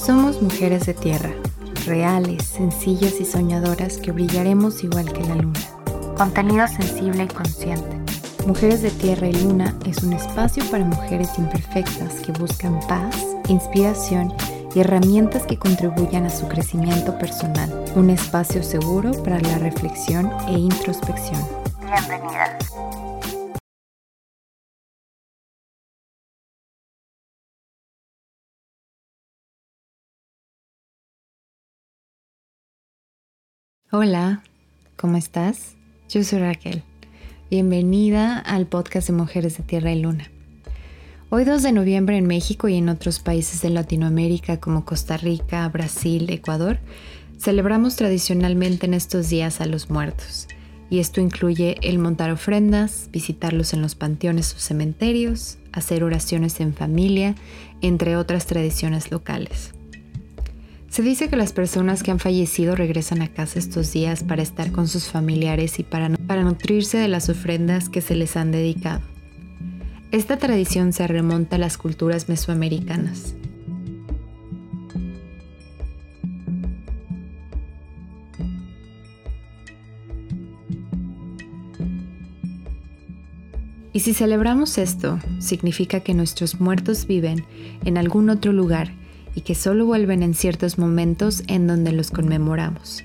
Somos mujeres de tierra, reales, sencillas y soñadoras que brillaremos igual que la luna. Contenido sensible y consciente. Mujeres de Tierra y Luna es un espacio para mujeres imperfectas que buscan paz, inspiración y herramientas que contribuyan a su crecimiento personal. Un espacio seguro para la reflexión e introspección. Bienvenidas. Hola, ¿cómo estás? Yo soy Raquel. Bienvenida al podcast de Mujeres de Tierra y Luna. Hoy 2 de noviembre en México y en otros países de Latinoamérica como Costa Rica, Brasil, Ecuador, celebramos tradicionalmente en estos días a los muertos. Y esto incluye el montar ofrendas, visitarlos en los panteones o cementerios, hacer oraciones en familia, entre otras tradiciones locales. Se dice que las personas que han fallecido regresan a casa estos días para estar con sus familiares y para, para nutrirse de las ofrendas que se les han dedicado. Esta tradición se remonta a las culturas mesoamericanas. Y si celebramos esto, significa que nuestros muertos viven en algún otro lugar y que solo vuelven en ciertos momentos en donde los conmemoramos.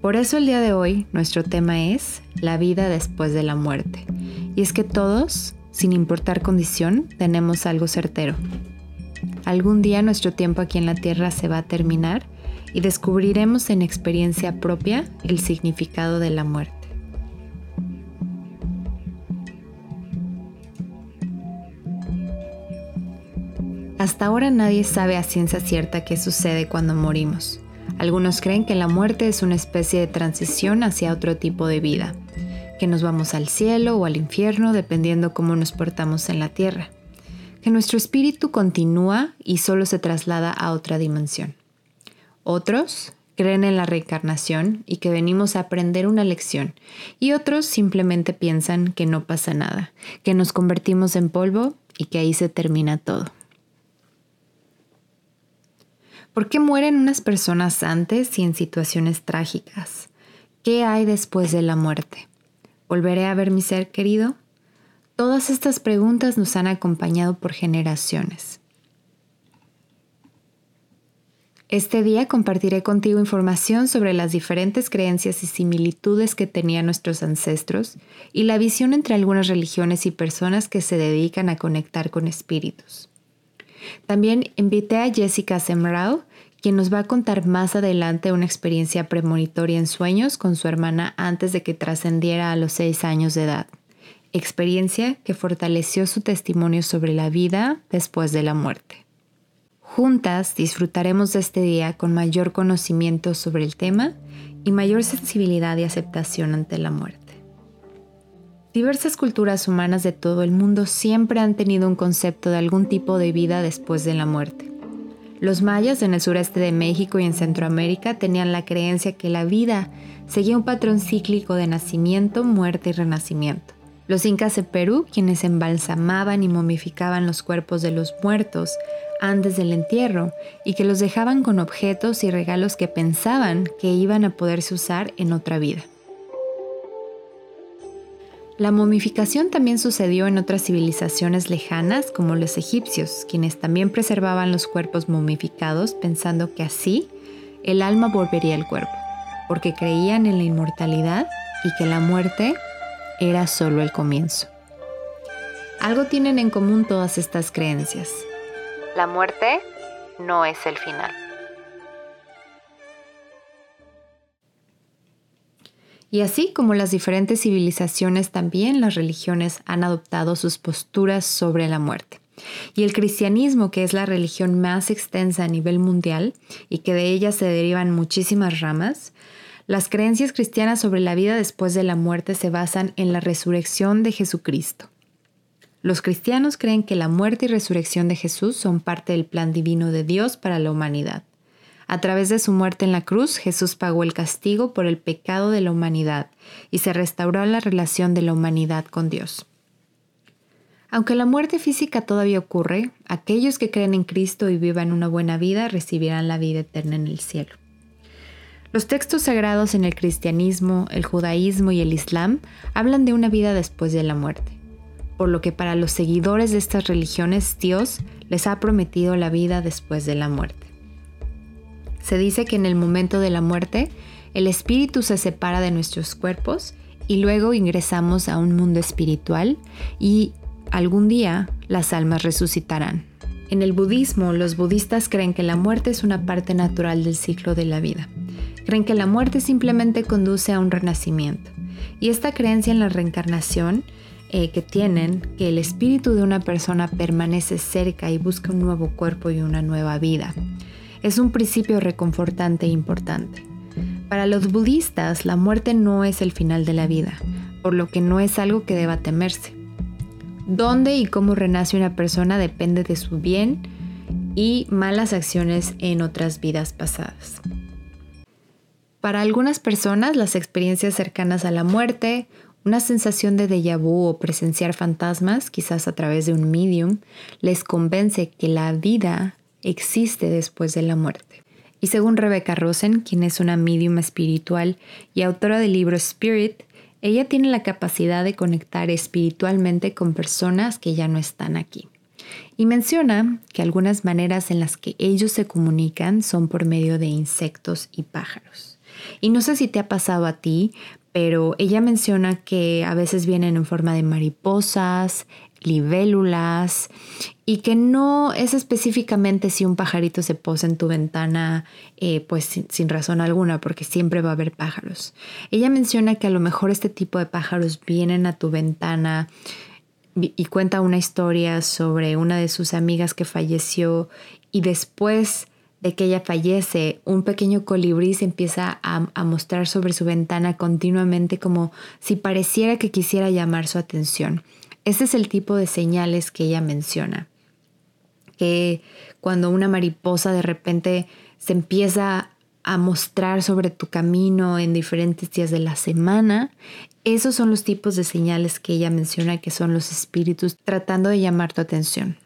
Por eso el día de hoy nuestro tema es la vida después de la muerte. Y es que todos, sin importar condición, tenemos algo certero. Algún día nuestro tiempo aquí en la Tierra se va a terminar y descubriremos en experiencia propia el significado de la muerte. Hasta ahora nadie sabe a ciencia cierta qué sucede cuando morimos. Algunos creen que la muerte es una especie de transición hacia otro tipo de vida, que nos vamos al cielo o al infierno dependiendo cómo nos portamos en la tierra, que nuestro espíritu continúa y solo se traslada a otra dimensión. Otros creen en la reencarnación y que venimos a aprender una lección, y otros simplemente piensan que no pasa nada, que nos convertimos en polvo y que ahí se termina todo. ¿Por qué mueren unas personas antes y en situaciones trágicas? ¿Qué hay después de la muerte? ¿Volveré a ver mi ser querido? Todas estas preguntas nos han acompañado por generaciones. Este día compartiré contigo información sobre las diferentes creencias y similitudes que tenían nuestros ancestros y la visión entre algunas religiones y personas que se dedican a conectar con espíritus. También invité a Jessica Semrau, quien nos va a contar más adelante una experiencia premonitoria en sueños con su hermana antes de que trascendiera a los seis años de edad. Experiencia que fortaleció su testimonio sobre la vida después de la muerte. Juntas disfrutaremos de este día con mayor conocimiento sobre el tema y mayor sensibilidad y aceptación ante la muerte. Diversas culturas humanas de todo el mundo siempre han tenido un concepto de algún tipo de vida después de la muerte. Los mayas en el sureste de México y en Centroamérica tenían la creencia que la vida seguía un patrón cíclico de nacimiento, muerte y renacimiento. Los incas en Perú, quienes embalsamaban y momificaban los cuerpos de los muertos antes del entierro y que los dejaban con objetos y regalos que pensaban que iban a poderse usar en otra vida. La momificación también sucedió en otras civilizaciones lejanas como los egipcios, quienes también preservaban los cuerpos momificados pensando que así el alma volvería al cuerpo, porque creían en la inmortalidad y que la muerte era solo el comienzo. Algo tienen en común todas estas creencias. La muerte no es el final. Y así como las diferentes civilizaciones, también las religiones han adoptado sus posturas sobre la muerte. Y el cristianismo, que es la religión más extensa a nivel mundial y que de ella se derivan muchísimas ramas, las creencias cristianas sobre la vida después de la muerte se basan en la resurrección de Jesucristo. Los cristianos creen que la muerte y resurrección de Jesús son parte del plan divino de Dios para la humanidad. A través de su muerte en la cruz, Jesús pagó el castigo por el pecado de la humanidad y se restauró la relación de la humanidad con Dios. Aunque la muerte física todavía ocurre, aquellos que creen en Cristo y vivan una buena vida recibirán la vida eterna en el cielo. Los textos sagrados en el cristianismo, el judaísmo y el islam hablan de una vida después de la muerte, por lo que para los seguidores de estas religiones Dios les ha prometido la vida después de la muerte. Se dice que en el momento de la muerte, el espíritu se separa de nuestros cuerpos y luego ingresamos a un mundo espiritual y algún día las almas resucitarán. En el budismo, los budistas creen que la muerte es una parte natural del ciclo de la vida. Creen que la muerte simplemente conduce a un renacimiento. Y esta creencia en la reencarnación eh, que tienen, que el espíritu de una persona permanece cerca y busca un nuevo cuerpo y una nueva vida, es un principio reconfortante e importante. Para los budistas, la muerte no es el final de la vida, por lo que no es algo que deba temerse. Dónde y cómo renace una persona depende de su bien y malas acciones en otras vidas pasadas. Para algunas personas, las experiencias cercanas a la muerte, una sensación de déjà vu o presenciar fantasmas, quizás a través de un medium, les convence que la vida existe después de la muerte. Y según Rebecca Rosen, quien es una medium espiritual y autora del libro Spirit, ella tiene la capacidad de conectar espiritualmente con personas que ya no están aquí. Y menciona que algunas maneras en las que ellos se comunican son por medio de insectos y pájaros. Y no sé si te ha pasado a ti, pero ella menciona que a veces vienen en forma de mariposas, libélulas y que no es específicamente si un pajarito se posa en tu ventana eh, pues sin, razón alguna porque siempre va a haber pájaros. Ella menciona que a lo mejor este tipo de pájaros vienen a tu ventana y cuenta una historia sobre una de sus amigas que falleció y después de que ella fallece, un pequeño colibrí se empieza a, mostrar sobre su ventana continuamente como si pareciera que quisiera llamar su atención. Ese es el tipo de señales que ella menciona. Que cuando una mariposa de repente se empieza a mostrar sobre tu camino en diferentes días de la semana, esos son los tipos de señales que ella menciona que son los espíritus tratando de llamar tu atención.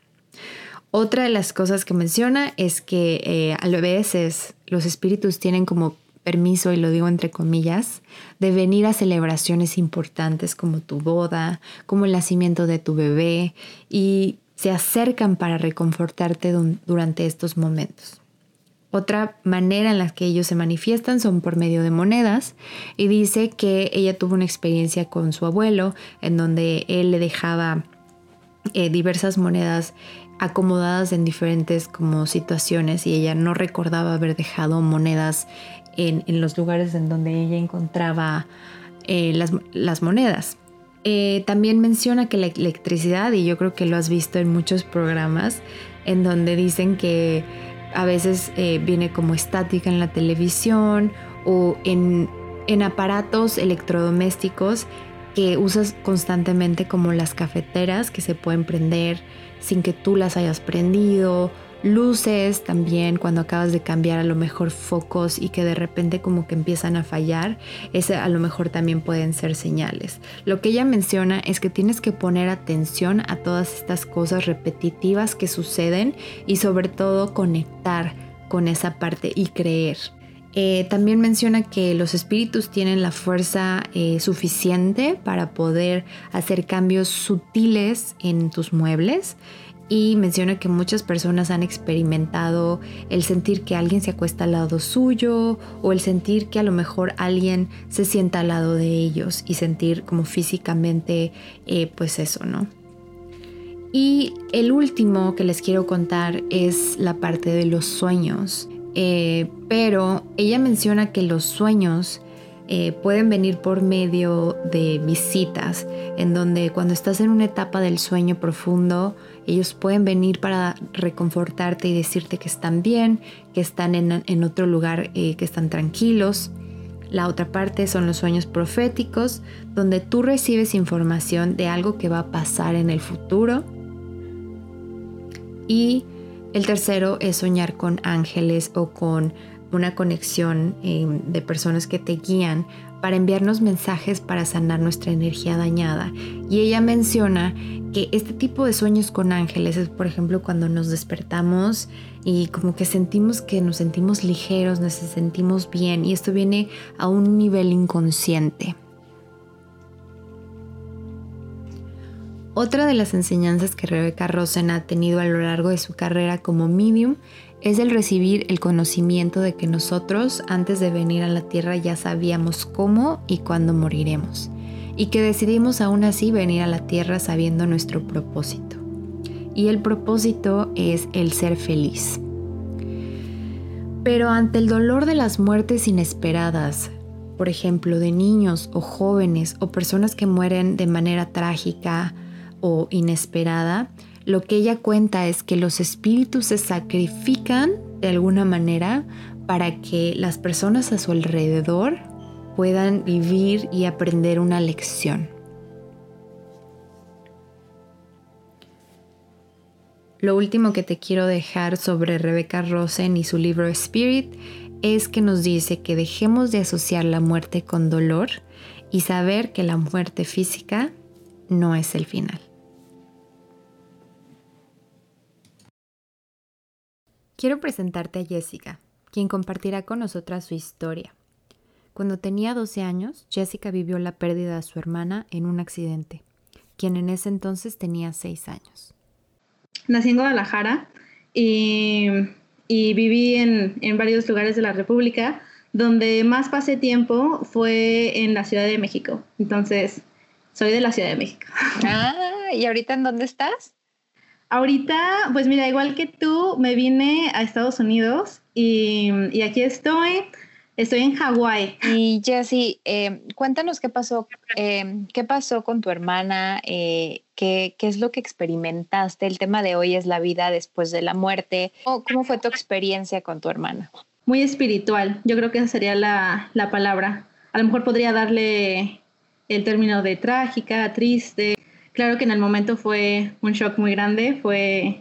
Otra de las cosas que menciona es que eh, a veces los espíritus tienen como permiso, y lo digo entre comillas, de venir a celebraciones importantes como tu boda, como el nacimiento de tu bebé, y se acercan para reconfortarte durante estos momentos. Otra manera en la que ellos se manifiestan son por medio de monedas y dice que ella tuvo una experiencia con su abuelo en donde él le dejaba eh, diversas monedas acomodadas en diferentes como situaciones y ella no recordaba haber dejado monedas en, los lugares en donde ella encontraba eh, las, monedas. Eh, también menciona que la electricidad, y yo creo que lo has visto en muchos programas, en donde dicen que a veces eh, viene como estática en la televisión o en, en aparatos electrodomésticos que usas constantemente como las cafeteras que se pueden prender sin que tú las hayas prendido luces también cuando acabas de cambiar a lo mejor focos y que de repente como que empiezan a fallar, ese a lo mejor también pueden ser señales. Lo que ella menciona es que tienes que poner atención a todas estas cosas repetitivas que suceden y sobre todo conectar con esa parte y creer. Eh, también menciona que los espíritus tienen la fuerza eh, suficiente para poder hacer cambios sutiles en tus muebles y menciona que muchas personas han experimentado el sentir que alguien se acuesta al lado suyo o el sentir que a lo mejor alguien se sienta al lado de ellos y sentir como físicamente eh, pues eso, ¿no? Y el último que les quiero contar es la parte de los sueños. Eh, pero ella menciona que los sueños eh, pueden venir por medio de visitas, en donde cuando estás en una etapa del sueño profundo, ellos pueden venir para reconfortarte y decirte que están bien, que están en, otro lugar, eh, que están tranquilos. La otra parte son los sueños proféticos, donde tú recibes información de algo que va a pasar en el futuro. Y el tercero es soñar con ángeles o con una conexión eh, de personas que te guían para enviarnos mensajes para sanar nuestra energía dañada. Y ella menciona que este tipo de sueños con ángeles es, por ejemplo, cuando nos despertamos y como que sentimos que nos sentimos ligeros, nos sentimos bien y esto viene a un nivel inconsciente. Otra de las enseñanzas que Rebecca Rosen ha tenido a lo largo de su carrera como medium es el recibir el conocimiento de que nosotros antes de venir a la Tierra ya sabíamos cómo y cuándo moriremos, y que decidimos aún así venir a la Tierra sabiendo nuestro propósito. Y el propósito es el ser feliz. Pero ante el dolor de las muertes inesperadas, por ejemplo, de niños o jóvenes o personas que mueren de manera trágica o inesperada, lo que ella cuenta es que los espíritus se sacrifican de alguna manera para que las personas a su alrededor puedan vivir y aprender una lección. Lo último que te quiero dejar sobre Rebecca Rosen y su libro Spirit es que nos dice que dejemos de asociar la muerte con dolor y saber que la muerte física no es el final. Quiero presentarte a Jessica, quien compartirá con nosotras su historia. Cuando tenía 12 años, Jessica vivió la pérdida de su hermana en un accidente, quien en ese entonces tenía 6 años. Nací en Guadalajara y, viví en, en varios lugares de la República. Donde más pasé tiempo fue en la Ciudad de México. Entonces, soy de la Ciudad de México. Ah, ¿y ahorita en dónde estás? Ahorita, pues mira, igual que tú, me vine a Estados Unidos y, aquí estoy. Estoy en Hawái. Y Jessie, eh, cuéntanos qué pasó, eh, qué pasó con tu hermana, eh, qué, qué, es lo que experimentaste. El tema de hoy es la vida después de la muerte. ¿Cómo fue tu experiencia con tu hermana? Muy espiritual, yo creo que esa sería la, la palabra. A lo mejor podría darle el término de trágica, triste, Claro que en el momento fue un shock muy grande, fue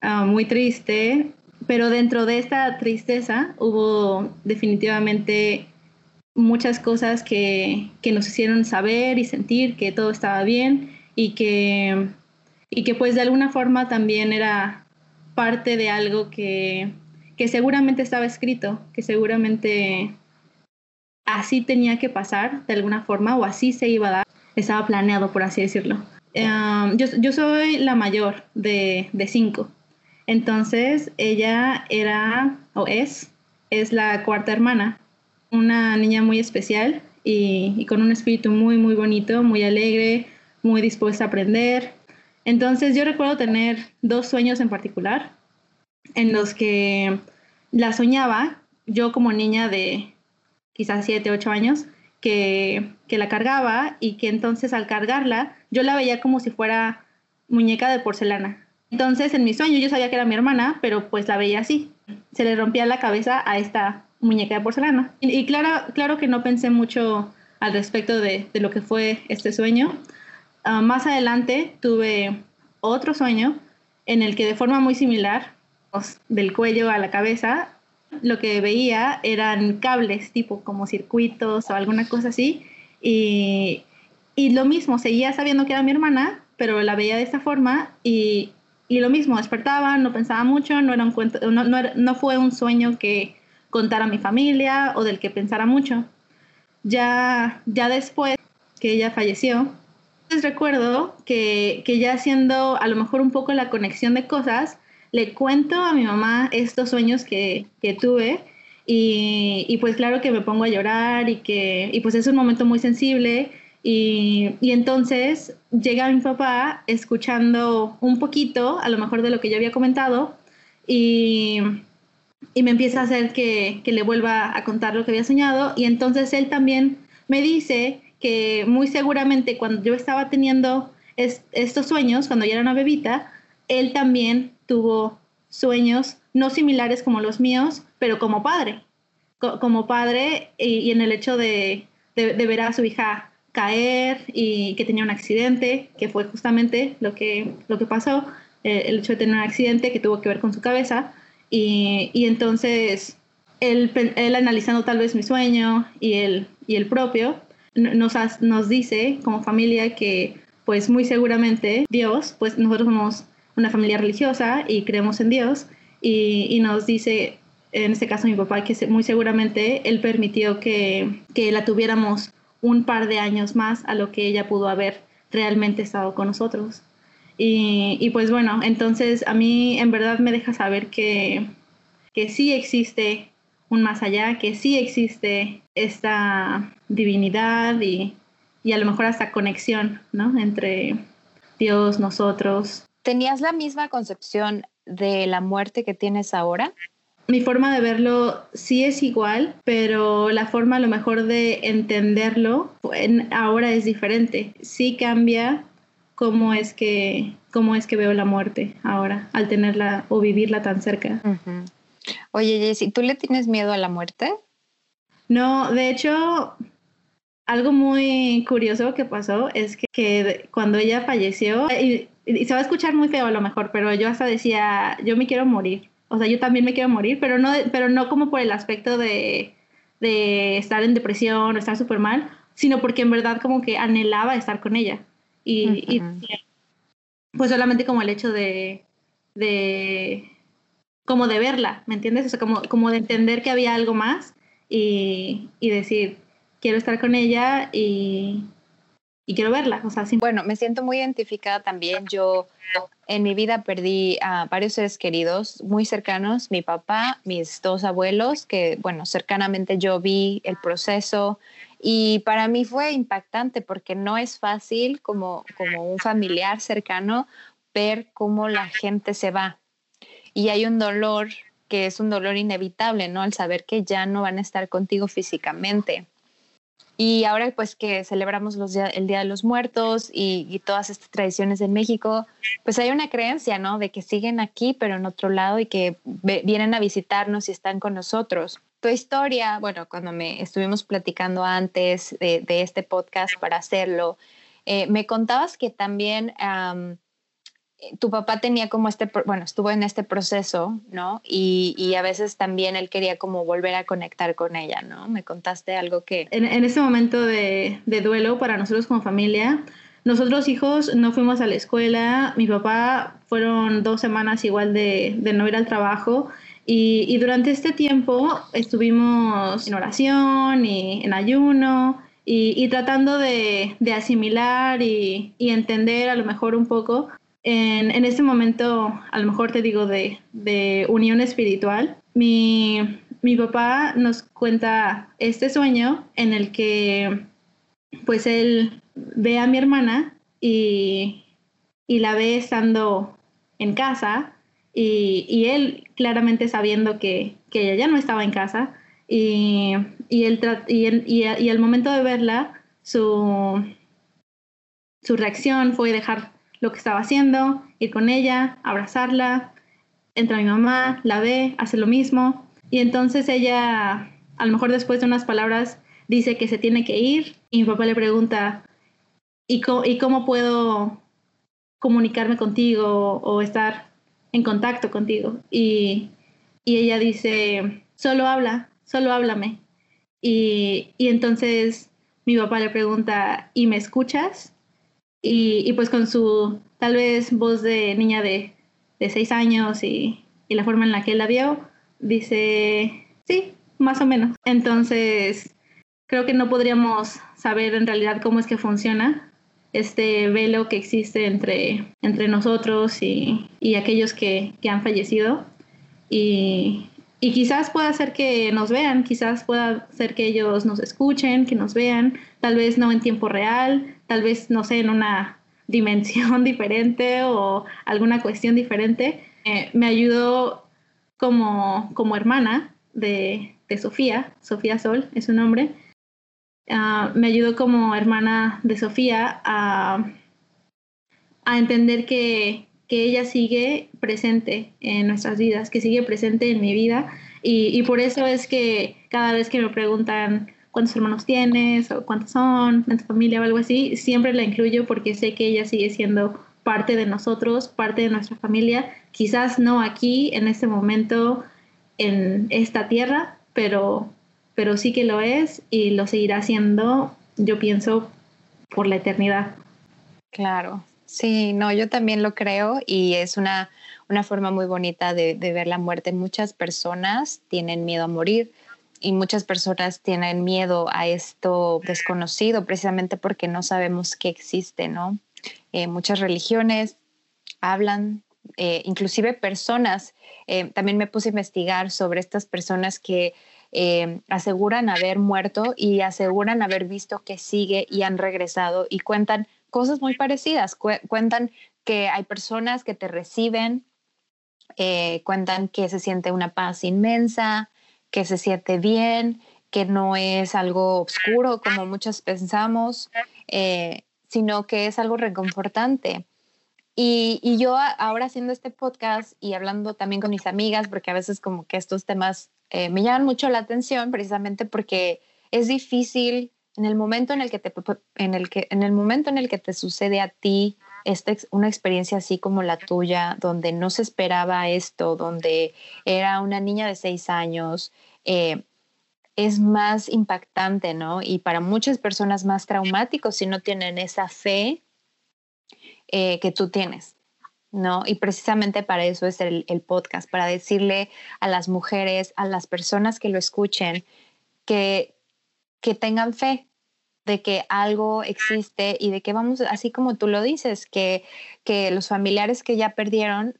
ah, muy triste, pero dentro de esta tristeza hubo definitivamente muchas cosas que, nos hicieron saber y sentir que todo estaba bien y que, y que pues de alguna forma también era parte de algo que, que seguramente estaba escrito, que seguramente así tenía que pasar de alguna forma o así se iba a dar estaba planeado, por así decirlo. Em, yo, soy la mayor de, cinco. Entonces, ella era, o es, es la cuarta hermana. Una niña muy especial y, y con un espíritu muy, muy bonito, muy alegre, muy dispuesta a aprender. Entonces, yo recuerdo tener dos sueños en particular en los que la soñaba, yo como niña de quizás siete, ocho años, que, la cargaba y que entonces al cargarla yo la veía como si fuera muñeca de porcelana. Entonces en mi sueño yo sabía que era mi hermana, pero pues la veía así. Se le rompía la cabeza a esta muñeca de porcelana. Y, claro, claro que no pensé mucho al respecto de, lo que fue este sueño. Ah, más adelante tuve otro sueño en el que de forma muy similar, pues, del cuello a la cabeza, lo que veía eran cables, tipo como circuitos o alguna cosa así. Y, y lo mismo, seguía sabiendo que era mi hermana, pero la veía de esta forma y, y lo mismo, despertaba, no pensaba mucho, no, era un cuento, no, no, no fue un sueño que contara a mi familia o del que pensara mucho. Ya, ya después que ella falleció, les recuerdo que, que ya haciendo a lo mejor un poco la conexión de cosas, le cuento a mi mamá estos sueños que, tuve y, pues claro que me pongo a llorar y que y pues es un momento muy sensible y, entonces llega mi papá escuchando un poquito, a lo mejor de lo que yo había comentado y, me empieza a hacer que, le vuelva a contar lo que había soñado y entonces él también me dice que muy seguramente cuando yo estaba teniendo estos sueños, cuando yo era una bebita, él también tuvo sueños no similares como los míos, pero como padre, como padre y, en el hecho de, ver a su hija caer y que tenía un accidente, que fue justamente lo que, lo que pasó, eh, el hecho de tener un accidente que tuvo que ver con su cabeza. Y, entonces él, él analizando tal vez mi sueño y el, y el propio, nos, nos dice como familia que pues muy seguramente Dios, pues nosotros somos una familia religiosa y creemos en Dios y, y nos dice, en este caso mi papá, que muy seguramente él permitió que, que la tuviéramos un par de años más a lo que ella pudo haber realmente estado con nosotros. Y, y, pues bueno, entonces a mí en verdad me deja saber que, que sí existe un más allá, que sí existe esta divinidad y, y a lo mejor hasta conexión, ¿no? Entre Dios, nosotros. ¿Tenías la misma concepción de la muerte que tienes ahora? Mi forma de verlo sí es igual, pero la forma a lo mejor de entenderlo ahora es diferente. Sí cambia cómo es que cómo es que veo la muerte ahora al tenerla o vivirla tan cerca. Oye, Jessy, ¿tú le tienes miedo a la muerte? No, de hecho, algo muy curioso que pasó es que, cuando ella falleció, y, se va a escuchar muy feo a lo mejor, pero yo hasta decía, yo me quiero morir. O sea, yo también me quiero morir, pero no, pero no como por el aspecto de, de estar en depresión o estar súper mal, sino porque en verdad como que anhelaba estar con ella. Y, y pues solamente como el hecho de, de como de verla, ¿me entiendes? O sea, como, como de entender que había algo más y, y decir, quiero estar con ella y, y quiero verla. O sea, Bueno, me siento muy identificada también. Yo en mi vida perdí a varios seres queridos muy cercanos, mi papá, mis dos abuelos, que bueno, cercanamente yo vi el proceso y para mí fue impactante porque no es fácil como, como un familiar cercano ver cómo la gente se va y hay un dolor que es un dolor inevitable, ¿no? Al saber que ya no van a estar contigo físicamente. Y ahora pues que celebramos el Día de los Muertos y, todas estas tradiciones en México, pues hay una creencia, ¿no? De que siguen aquí, pero en otro lado y que vienen a visitarnos y están con nosotros. Tu historia, bueno, cuando me estuvimos platicando antes de, este podcast para hacerlo, eh, me contabas que también tu papá tenía como este, bueno, estuvo en este proceso, ¿no? Y, a veces también él quería como volver a conectar con ella, ¿no? Me contaste algo que... En, ese momento de, duelo para nosotros como familia, nosotros hijos no fuimos a la escuela, mi papá fueron dos semanas igual de, no ir al trabajo y, durante este tiempo estuvimos en oración y en ayuno y, tratando de, asimilar y, y, entender a lo mejor un poco en, en este momento, a lo mejor te digo, de, de unión espiritual, mi, mi papá nos cuenta este sueño en el que pues él ve a mi hermana y, y la ve estando en casa y, y él claramente sabiendo que, que, ella ya no estaba en casa y, y, él, y, y al momento de verla su, su reacción fue dejar lo que estaba haciendo, ir con ella, abrazarla, entra mi mamá, la ve, hace lo mismo, y entonces ella, a lo mejor después de unas palabras, dice que se tiene que ir, y mi papá le pregunta, ¿y cómo, y cómo puedo comunicarme contigo o estar en contacto contigo? Y, y ella dice, solo habla, solo háblame. Y, y entonces mi papá le pregunta, ¿y me escuchas? Y, pues con su tal vez voz de niña de, de seis años y, y, la forma en la que la vio, dice, sí, más o menos. Entonces, creo que no podríamos saber en realidad cómo es que funciona este velo que existe entre, entre nosotros y, y aquellos que, que, han fallecido. Y, y quizás pueda ser que nos vean, quizás pueda ser que ellos nos escuchen, que nos vean, tal vez no en tiempo real, tal vez, no sé, en una dimensión diferente o alguna cuestión diferente. Eh, me ayudó como, como hermana de, Sofía, Sofía Sol es su nombre, ah, me ayudó como hermana de Sofía a, entender que, que ella sigue presente en nuestras vidas, que sigue presente en mi vida. Y, por eso es que cada vez que me preguntan cuántos hermanos tienes o cuántos son en tu familia o algo así, siempre la incluyo porque sé que ella sigue siendo parte de nosotros, parte de nuestra familia. Quizás no aquí, en este momento, en esta tierra, pero, pero sí que lo es y lo seguirá siendo, yo pienso, por la eternidad. Claro, sí, no, yo también lo creo y es una, una forma muy bonita de, de ver la muerte. Muchas personas tienen miedo a morir y muchas personas tienen miedo a esto desconocido precisamente porque no sabemos que existe, ¿no? Eh, muchas religiones hablan, eh, inclusive personas, eh, también me puse a investigar sobre estas personas que aseguran haber muerto y aseguran haber visto que sigue y han regresado y cuentan cosas muy parecidas, cuentan que hay personas que te reciben, cuentan que se siente una paz inmensa, que se siente bien, que no es algo oscuro como muchos pensamos, eh, sino que es algo reconfortante. Y, yo ahora haciendo este podcast y hablando también con mis amigas, porque a veces como que estos temas eh, me llaman mucho la atención, precisamente porque es difícil en el momento en el que te, en el que, en el momento en el que te sucede a ti esta, una experiencia así como la tuya, donde no se esperaba esto, donde era una niña de seis años, eh, es más impactante, ¿no? Y para muchas personas más traumático si no tienen esa fe eh, que tú tienes, ¿no? Y precisamente para eso es el, el, podcast, para decirle a las mujeres, a las personas que lo escuchen, que, que tengan fe, de que algo existe y de que vamos, así como tú lo dices, que, que los familiares que ya perdieron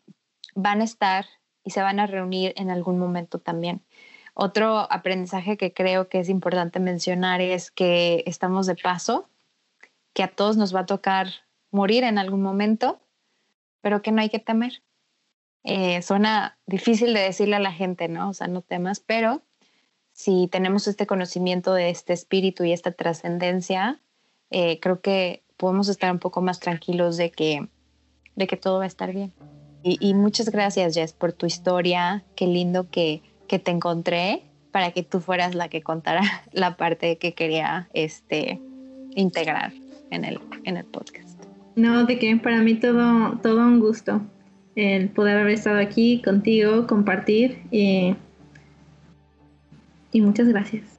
van a estar y se van a reunir en algún momento también. Otro aprendizaje que creo que es importante mencionar es que estamos de paso, que a todos nos va a tocar morir en algún momento, pero que no hay que temer. Eh, suena difícil de decirle a la gente, ¿no? O sea, no temas, pero si tenemos este conocimiento de este espíritu y esta trascendencia, eh, creo que podemos estar un poco más tranquilos de que, de que todo va a estar bien. Y, muchas gracias, Jess, por tu historia. Qué lindo que, que, te encontré para que tú fueras la que contara la parte que quería este, integrar en el, en el podcast. No, de que para mí todo, todo un gusto el poder haber estado aquí contigo, compartir. y y muchas gracias.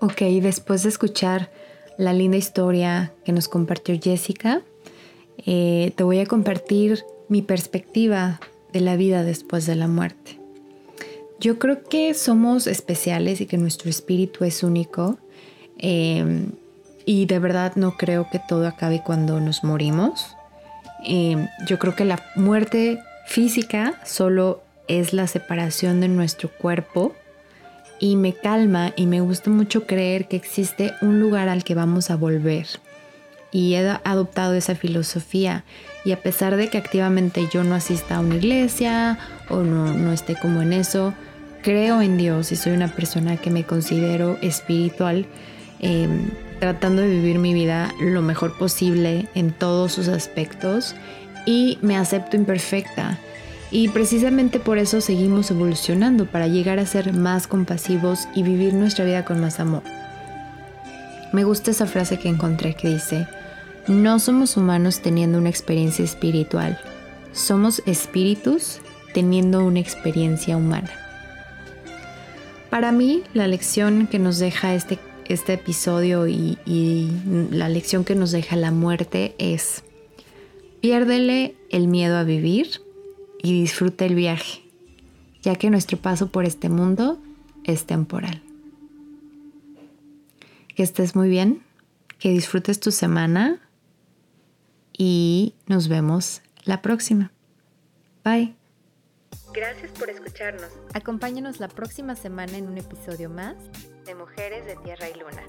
Ok, después de escuchar la linda historia que nos compartió Jessica, eh, te voy a compartir mi perspectiva de la vida después de la muerte. Yo creo que somos especiales y que nuestro espíritu es único. Em, y de verdad no creo que todo acabe cuando nos morimos. Em, yo creo que la muerte física solo es la separación de nuestro cuerpo y me calma y me gusta mucho creer que existe un lugar al que vamos a volver. Y he adoptado esa filosofía y a pesar de que activamente yo no asista a una iglesia o no, esté como en eso, creo en Dios y soy una persona que me considero espiritual, em, tratando de vivir mi vida lo mejor posible en todos sus aspectos y me acepto imperfecta. Y precisamente por eso seguimos evolucionando, para llegar a ser más compasivos y vivir nuestra vida con más amor. Me gusta esa frase que encontré que dice, no somos humanos teniendo una experiencia espiritual, somos espíritus teniendo una experiencia humana. Para mí, la lección que nos deja este, este episodio y, y la lección que nos deja la muerte es, Piérdele el miedo a vivir y disfruta el viaje, ya que nuestro paso por este mundo es temporal. Que estés muy bien, que disfrutes tu semana y nos vemos la próxima. Bye. Gracias por escucharnos. Acompáñanos la próxima semana en un episodio más de Mujeres de Tierra y Luna.